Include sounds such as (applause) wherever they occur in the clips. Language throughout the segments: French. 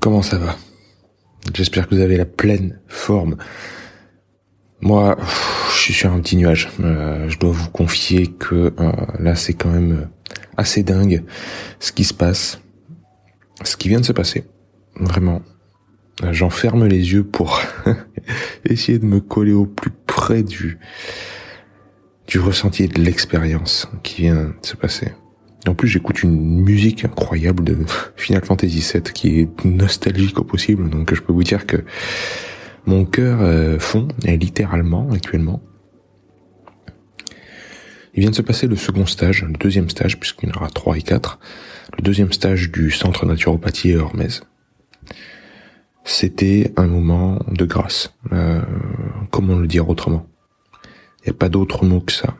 Comment ça va? J'espère que vous avez la pleine forme. Moi, je suis sur un petit nuage. Euh, je dois vous confier que euh, là, c'est quand même euh, assez dingue ce qui se passe, ce qui vient de se passer. Vraiment. J'en ferme les yeux pour (laughs) essayer de me coller au plus près du du ressenti et de l'expérience qui vient de se passer. En plus, j'écoute une musique incroyable de (laughs) Final Fantasy VII qui est nostalgique au possible. Donc, je peux vous dire que mon cœur euh, fond, et littéralement actuellement. Il vient de se passer le second stage, le deuxième stage, puisqu'il y en aura trois et quatre. Le deuxième stage du centre naturopathie Hormez. C'était un moment de grâce. Euh, comment le dire autrement Il n'y a pas d'autre mot que ça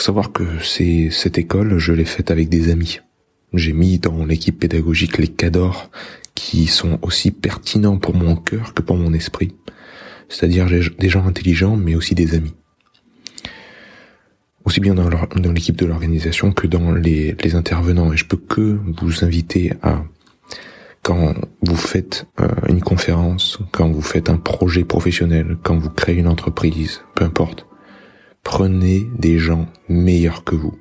faut savoir que c'est cette école, je l'ai faite avec des amis. J'ai mis dans l'équipe pédagogique les cadors qui sont aussi pertinents pour mon cœur que pour mon esprit. C'est-à-dire des gens intelligents, mais aussi des amis. Aussi bien dans l'équipe de l'organisation que dans les, les intervenants. Et je peux que vous inviter à, quand vous faites euh, une conférence, quand vous faites un projet professionnel, quand vous créez une entreprise, peu importe, prenez des gens meilleurs que vous.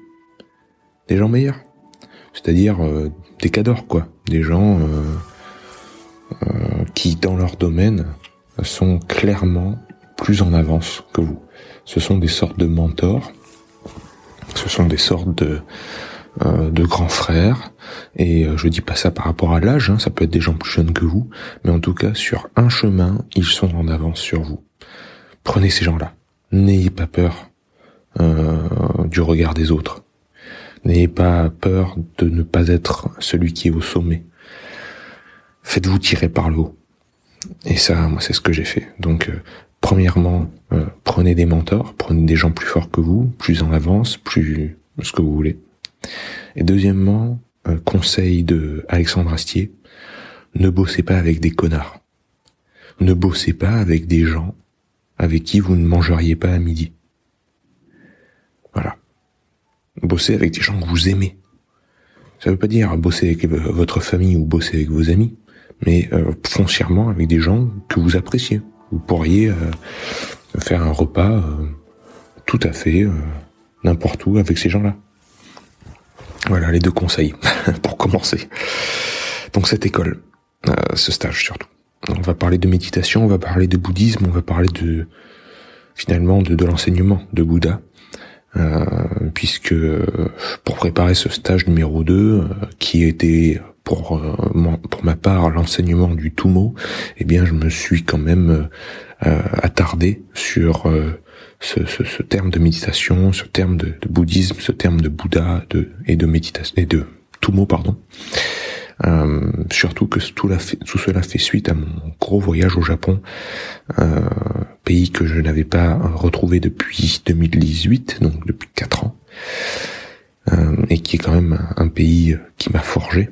Des gens meilleurs? C'est-à-dire euh, des cadors, quoi. Des gens euh, euh, qui, dans leur domaine, sont clairement plus en avance que vous. Ce sont des sortes de mentors. Ce sont des sortes de de grands frères et je dis pas ça par rapport à l'âge, hein, ça peut être des gens plus jeunes que vous, mais en tout cas sur un chemin ils sont en avance sur vous. Prenez ces gens-là, n'ayez pas peur euh, du regard des autres. N'ayez pas peur de ne pas être celui qui est au sommet. Faites-vous tirer par le haut. Et ça, moi, c'est ce que j'ai fait. Donc, euh, premièrement, euh, prenez des mentors, prenez des gens plus forts que vous, plus en avance, plus ce que vous voulez. Et deuxièmement, conseil de Alexandre Astier, ne bossez pas avec des connards. Ne bossez pas avec des gens avec qui vous ne mangeriez pas à midi. Voilà. Bosser avec des gens que vous aimez. Ça veut pas dire bosser avec votre famille ou bosser avec vos amis, mais euh, foncièrement avec des gens que vous appréciez. Vous pourriez euh, faire un repas euh, tout à fait n'importe où avec ces gens-là. Voilà les deux conseils (laughs) pour commencer. Donc cette école, ce stage surtout. On va parler de méditation, on va parler de bouddhisme, on va parler de finalement de l'enseignement de Bouddha, euh, puisque pour préparer ce stage numéro 2, euh, qui était pour euh, pour ma part l'enseignement du Tumo, eh bien je me suis quand même attardé sur ce, terme de méditation, ce terme de, de, bouddhisme, ce terme de Bouddha et de méditation et de pardon. Euh, surtout que tout, cela fait suite à mon gros voyage au Japon, euh, pays que je n'avais pas retrouvé depuis 2018, donc depuis quatre ans, euh, et qui est quand même un pays qui m'a forgé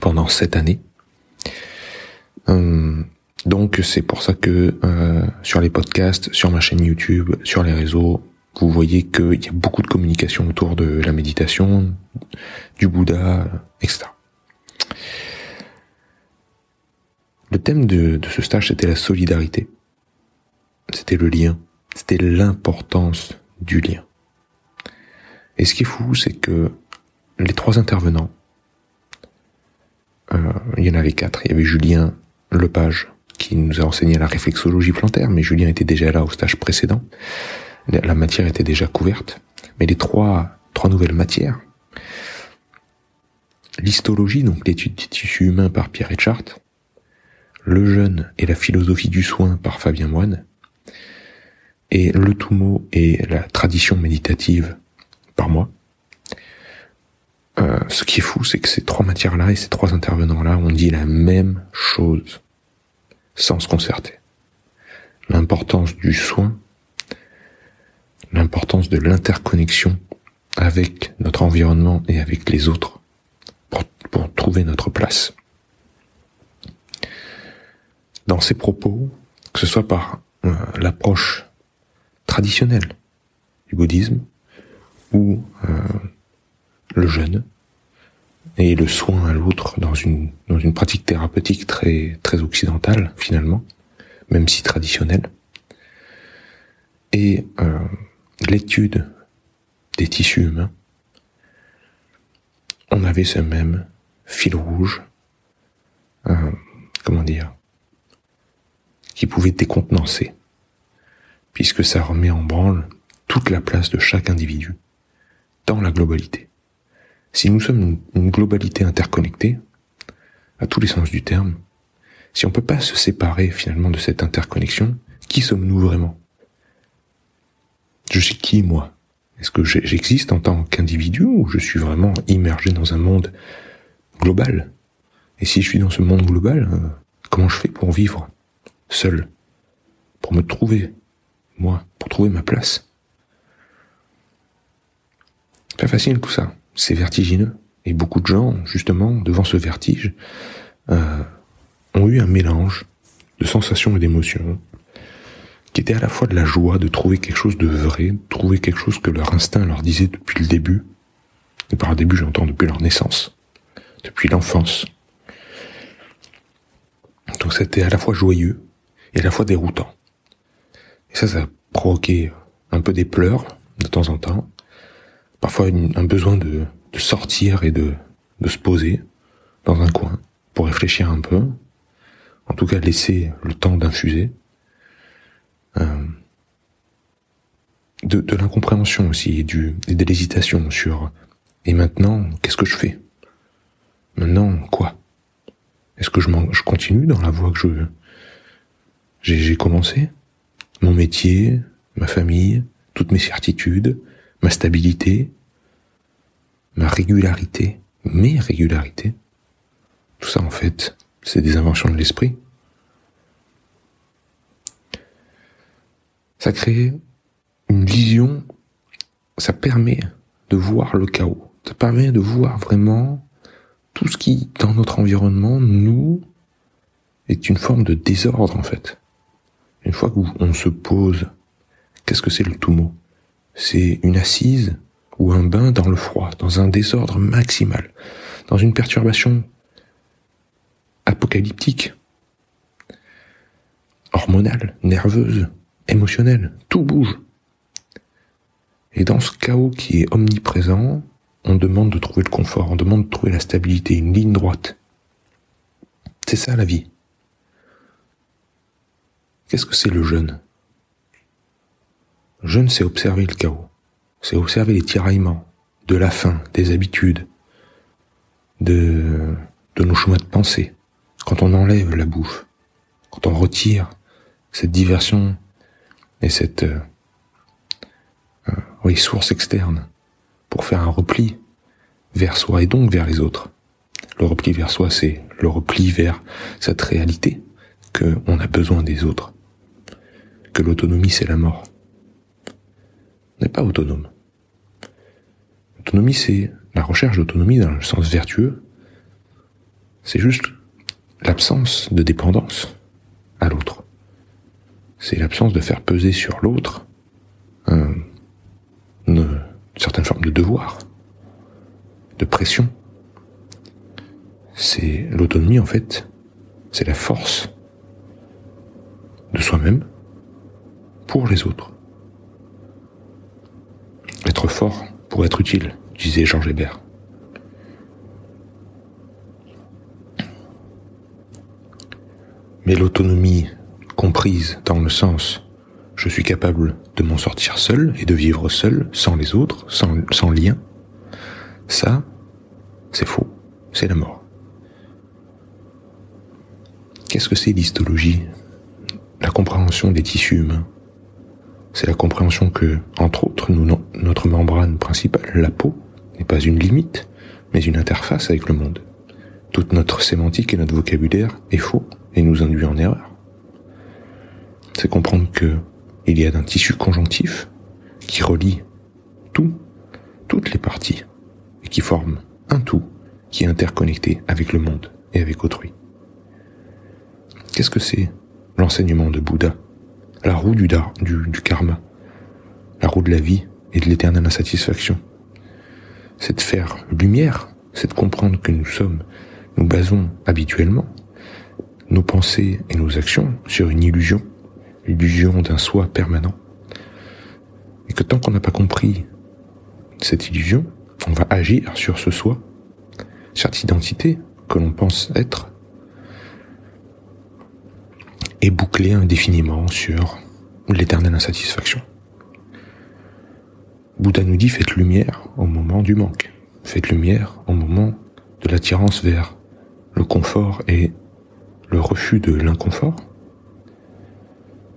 pendant sept années. Euh, donc c'est pour ça que euh, sur les podcasts, sur ma chaîne YouTube, sur les réseaux, vous voyez qu'il y a beaucoup de communication autour de la méditation, du Bouddha, etc. Le thème de, ce stage, c'était la solidarité. C'était le lien. C'était l'importance du lien. Et ce qui est fou, c'est que les trois intervenants, euh, il y en avait quatre. Il y avait Julien Lepage, qui nous a enseigné la réflexologie plantaire, mais Julien était déjà là au stage précédent la matière était déjà couverte, mais les trois nouvelles matières, l'histologie, donc l'étude des tissus humains par Pierre Etchart, le jeûne et la philosophie du soin par Fabien Moine, et le Tumo et la tradition méditative par moi, euh, ce qui est fou, c'est que ces trois matières-là et ces trois intervenants-là ont dit la même chose, sans se concerter. L'importance du soin, l'importance de l'interconnexion avec notre environnement et avec les autres trouver notre place. Dans ces propos, que ce soit par euh, l'approche traditionnelle du bouddhisme ou euh, le jeûne et le soin à l'autre dans une dans une pratique thérapeutique très très occidentale finalement, même si traditionnelle. Et euh, l'étude des tissus humains, on avait ce même fil rouge, euh, comment dire, qui pouvait décontenancer, puisque ça remet en branle toute la place de chaque individu dans la globalité. Si nous sommes une globalité interconnectée, à tous les sens du terme, si on peut pas se séparer finalement de cette interconnexion, qui sommes-nous vraiment? Je suis qui moi? Est-ce que j'existe en tant qu'individu ou je suis vraiment immergé dans un monde global Et si je suis dans ce monde global, euh, comment je fais pour vivre seul, pour me trouver, moi, pour trouver ma place? Pas facile tout ça, c'est vertigineux. Et beaucoup de gens, justement, devant ce vertige, euh, ont eu un mélange de sensations et d'émotions qui était à la fois de la joie de trouver quelque chose de vrai, de trouver quelque chose que leur instinct leur disait depuis le début. Et par le début, j'entends depuis leur naissance, depuis l'enfance. Donc c'était à la fois joyeux et à la fois déroutant. Et ça, ça a provoqué un peu des pleurs de temps en temps, parfois un besoin de, sortir et de, se poser dans un coin pour réfléchir un peu, en tout cas laisser le temps d'infuser, euh, de, l'incompréhension aussi et, et de l'hésitation sur et maintenant qu'est-ce que je fais? Maintenant quoi? Est-ce que je, je continue dans la voie que je j'ai commencé? Mon métier, ma famille, toutes mes certitudes, ma stabilité, ma régularité, mes régularités. Tout ça, en fait, c'est des inventions de l'esprit. Ça crée une vision, ça permet de voir le chaos, ça permet de voir vraiment tout ce qui, dans notre environnement, nous, est une forme de désordre, en fait. Une fois qu'on se pose, qu'est-ce que c'est le Tumo C'est une assise ou un bain dans le froid, dans un désordre maximal, dans une perturbation apocalyptique, hormonale, nerveuse, émotionnelle, tout bouge. Et dans ce chaos qui est omniprésent, on demande de trouver le confort, on demande de trouver la stabilité, une ligne droite. C'est ça la vie. Qu'est-ce que c'est le jeûne? Le jeûne, c'est observer le chaos. C'est observer les tiraillements de la faim, des habitudes, de, de nos chemins de pensée. Quand on enlève la bouffe, quand on retire cette diversion et cette euh, euh externe pour faire un repli vers soi et donc vers les autres. Le repli vers soi, c'est le repli vers cette réalité que on a besoin des autres que l'autonomie c'est la mort. On n'est pas autonome. L'autonomie c'est la recherche d'autonomie dans le sens vertueux. C'est juste l'absence de dépendance à l'autre. C'est l'absence de faire peser sur l'autre une certaine forme de devoir, de pression. C'est l'autonomie en fait, c'est la force de soi-même pour les autres. Être fort pour être utile, disait Georges Hébert. Mais l'autonomie comprise dans le sens je suis capable de m'en sortir seul et de vivre seul, sans les autres, sans, sans lien, ça, c'est faux, c'est la mort. Qu'est-ce que c'est l'histologie? La compréhension des tissus humains c'est la compréhension que, entre autres, notre membrane principale, la peau, n'est pas une limite, mais une interface avec le monde. Toute notre sémantique et notre vocabulaire est faux et nous induit en erreur. C'est comprendre que il y a un tissu conjonctif qui relie tout, toutes les parties et qui forme un tout qui est interconnecté avec le monde et avec autrui. Qu'est-ce que c'est l'enseignement de Bouddha? La roue du, du, du karma, la roue de la vie et de l'éternelle insatisfaction. C'est de faire lumière, c'est de comprendre que nous sommes, nous basons habituellement nos pensées et nos actions sur une illusion, l'illusion d'un soi permanent. Et que tant qu'on n'a pas compris cette illusion, on va agir sur ce soi, cette identité que l'on pense être, et boucler indéfiniment sur l'éternelle insatisfaction. Bouddha nous dit faites lumière au moment du manque, faites lumière au moment de l'attirance vers le confort et le refus de l'inconfort,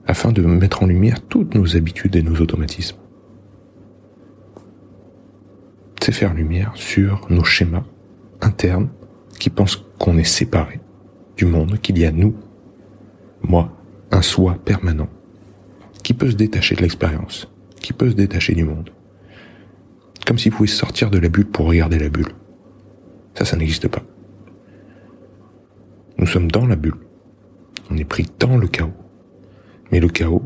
afin de mettre en lumière toutes nos habitudes et nos automatismes. C'est faire lumière sur nos schémas internes qui pensent qu'on est séparé du monde, qu'il y a nous, moi, un soi permanent, qui peut se détacher de l'expérience, qui peut se détacher du monde. Comme s'il pouvait sortir de la bulle pour regarder la bulle. Ça, ça n'existe pas. Nous sommes dans la bulle. On est pris dans le chaos. Mais le chaos,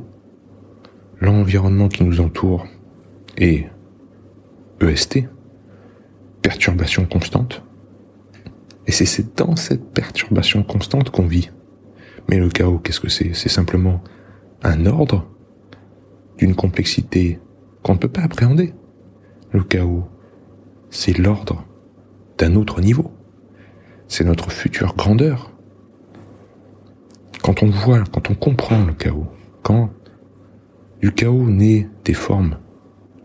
l'environnement qui nous entoure est EST, perturbation constante. Et c'est dans cette perturbation constante qu'on vit. Mais le chaos, qu'est-ce que c'est? C'est simplement un ordre d'une complexité qu'on ne peut pas appréhender. Le chaos, c'est l'ordre d'un autre niveau. C'est notre future grandeur. Quand on voit, quand on comprend le chaos, quand du chaos naît des formes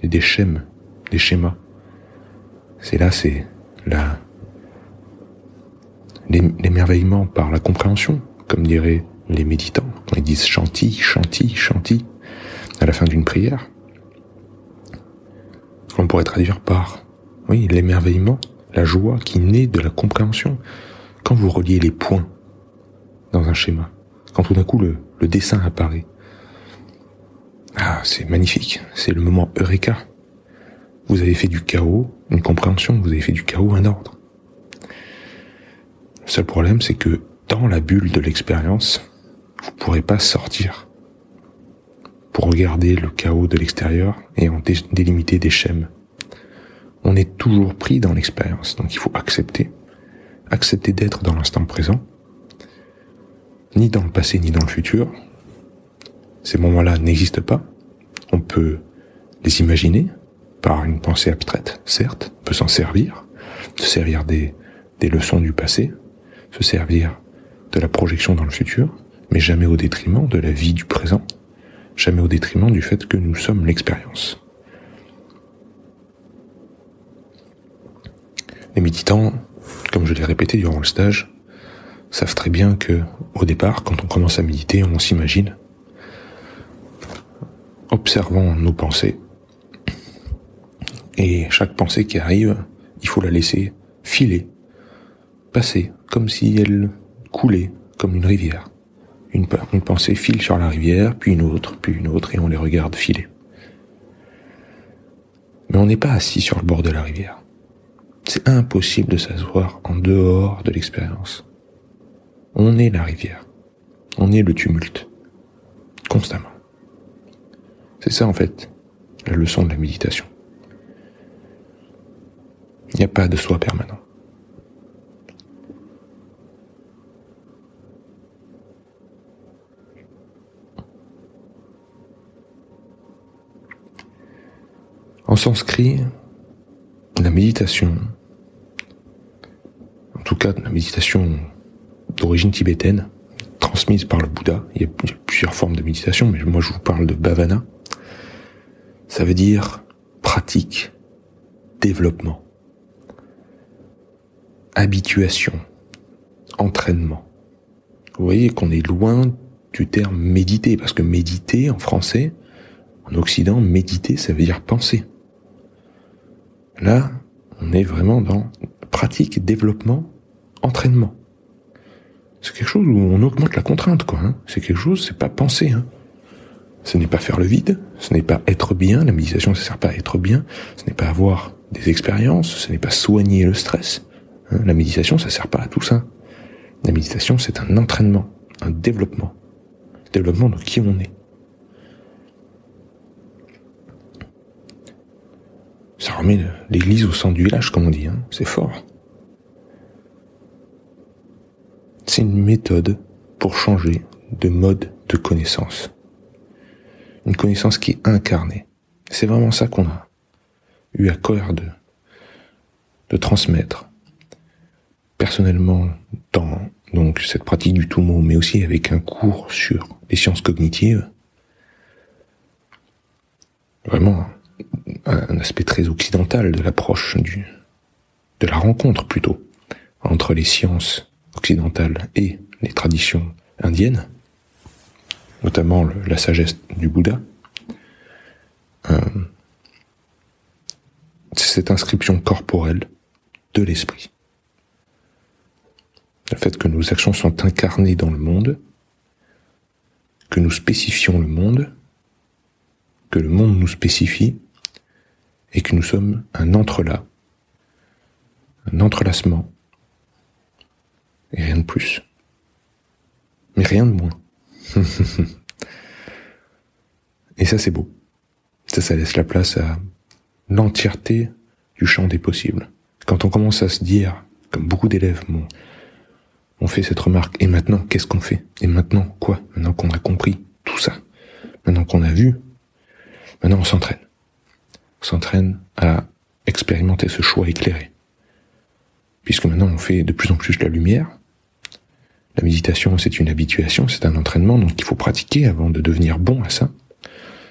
des schèmes, des schémas, c'est là, c'est là l'émerveillement par la compréhension, comme diraient les méditants. Ils disent chantis, chantis, chantis à la fin d'une prière. On pourrait traduire par, oui, l'émerveillement, la joie qui naît de la compréhension. Quand vous reliez les points dans un schéma, quand tout d'un coup le, dessin apparaît, ah, c'est magnifique, c'est le moment Eureka. Vous avez fait du chaos une compréhension, vous avez fait du chaos un ordre. Le seul problème, c'est que dans la bulle de l'expérience, vous pourrez pas sortir pour regarder le chaos de l'extérieur et en délimiter des schèmes. On est toujours pris dans l'expérience, donc il faut accepter, accepter d'être dans l'instant présent, ni dans le passé ni dans le futur. Ces moments-là n'existent pas. On peut les imaginer par une pensée abstraite, certes, on peut s'en servir, se servir des, des leçons du passé, se servir de la projection dans le futur, mais jamais au détriment de la vie du présent, jamais au détriment du fait que nous sommes l'expérience. Les méditants, comme je l'ai répété durant le stage, savent très bien que, au départ, quand on commence à méditer, on s'imagine, observant nos pensées, et chaque pensée qui arrive, il faut la laisser filer, passer, comme si elle coulait comme une rivière. Une, une pensée file sur la rivière, puis une autre, puis une autre, et on les regarde filer. Mais on n'est pas assis sur le bord de la rivière. C'est impossible de s'asseoir en dehors de l'expérience. On est la rivière. On est le tumulte. Constamment. C'est ça en fait, la leçon de la méditation. Il n'y a pas de soi permanent. En sanskrit, la méditation, en tout cas la méditation d'origine tibétaine, transmise par le Bouddha, il y a plusieurs formes de méditation, mais moi je vous parle de bhavana, ça veut dire pratique, développement, habituation, entraînement. Vous voyez qu'on est loin du terme méditer, parce que méditer en français, en Occident, méditer, ça veut dire penser. Là, on est vraiment dans pratique, développement, entraînement. C'est quelque chose où on augmente la contrainte, quoi. Hein. C'est quelque chose, c'est pas penser. Hein. Ce n'est pas faire le vide, ce n'est pas être bien. La méditation, ça sert pas à être bien. Ce n'est pas avoir des expériences, ce n'est pas soigner le stress. Hein. La méditation, ça sert pas à tout ça. La méditation, c'est un entraînement, un développement, développement de qui on est. Ça remet l'église au centre du village, comme on dit. Hein. C'est fort. C'est une méthode pour changer de mode de connaissance. Une connaissance qui est incarnée. C'est vraiment ça qu'on a eu à cœur de, transmettre. Personnellement, dans cette pratique du tout mot, mais aussi avec un cours sur les sciences cognitives, vraiment un aspect très occidental de l'approche du, de la rencontre plutôt, entre les sciences occidentales et les traditions indiennes, notamment la sagesse du Bouddha, euh, c'est cette inscription corporelle de l'esprit. Le fait que nos actions sont incarnées dans le monde, que nous spécifions le monde, que le monde nous spécifie, et que nous sommes un entrelac, un entrelacement, et rien de plus. Mais rien de moins. (laughs) et ça c'est beau. Ça, ça laisse la place à l'entièreté du champ des possibles. Quand on commence à se dire, comme beaucoup d'élèves m'ont on fait cette remarque, et maintenant, qu'est-ce qu'on fait? Et maintenant, quoi? Maintenant qu'on a compris tout ça, maintenant qu'on a vu, maintenant on s'entraîne s'entraîne à expérimenter ce choix éclairé. Puisque maintenant on fait de plus en plus la lumière, la méditation c'est une habituation, c'est un entraînement, donc il faut pratiquer avant de devenir bon à ça.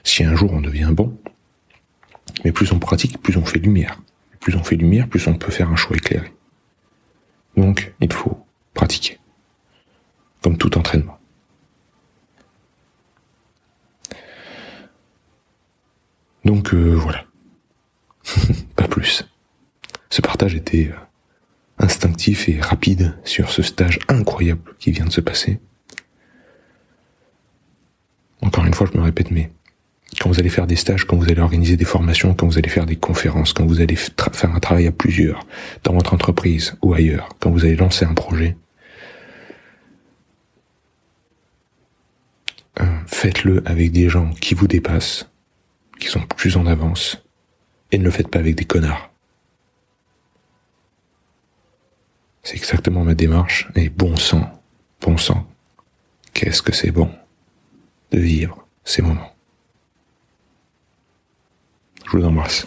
Si un jour on devient bon, mais plus on pratique, plus on fait lumière. Plus on fait lumière, plus on peut faire un choix éclairé. Donc il faut pratiquer, comme tout entraînement. Donc euh, voilà. (laughs) pas plus. Ce partage était euh, et rapide sur ce stage incroyable qui vient de se passer. Encore une fois, je me répète, mais quand vous allez faire des stages, quand vous allez organiser des formations, quand vous allez faire des conférences, quand vous allez faire un travail à plusieurs, dans votre entreprise ou ailleurs, quand vous allez lancer un projet, euh, faites-le avec des gens qui vous dépassent, qui sont plus en avance, et ne le faites pas avec des connards. C'est exactement ma démarche, et bon sang, bon sang, qu'est-ce que c'est bon de vivre ces moments. Je vous embrasse.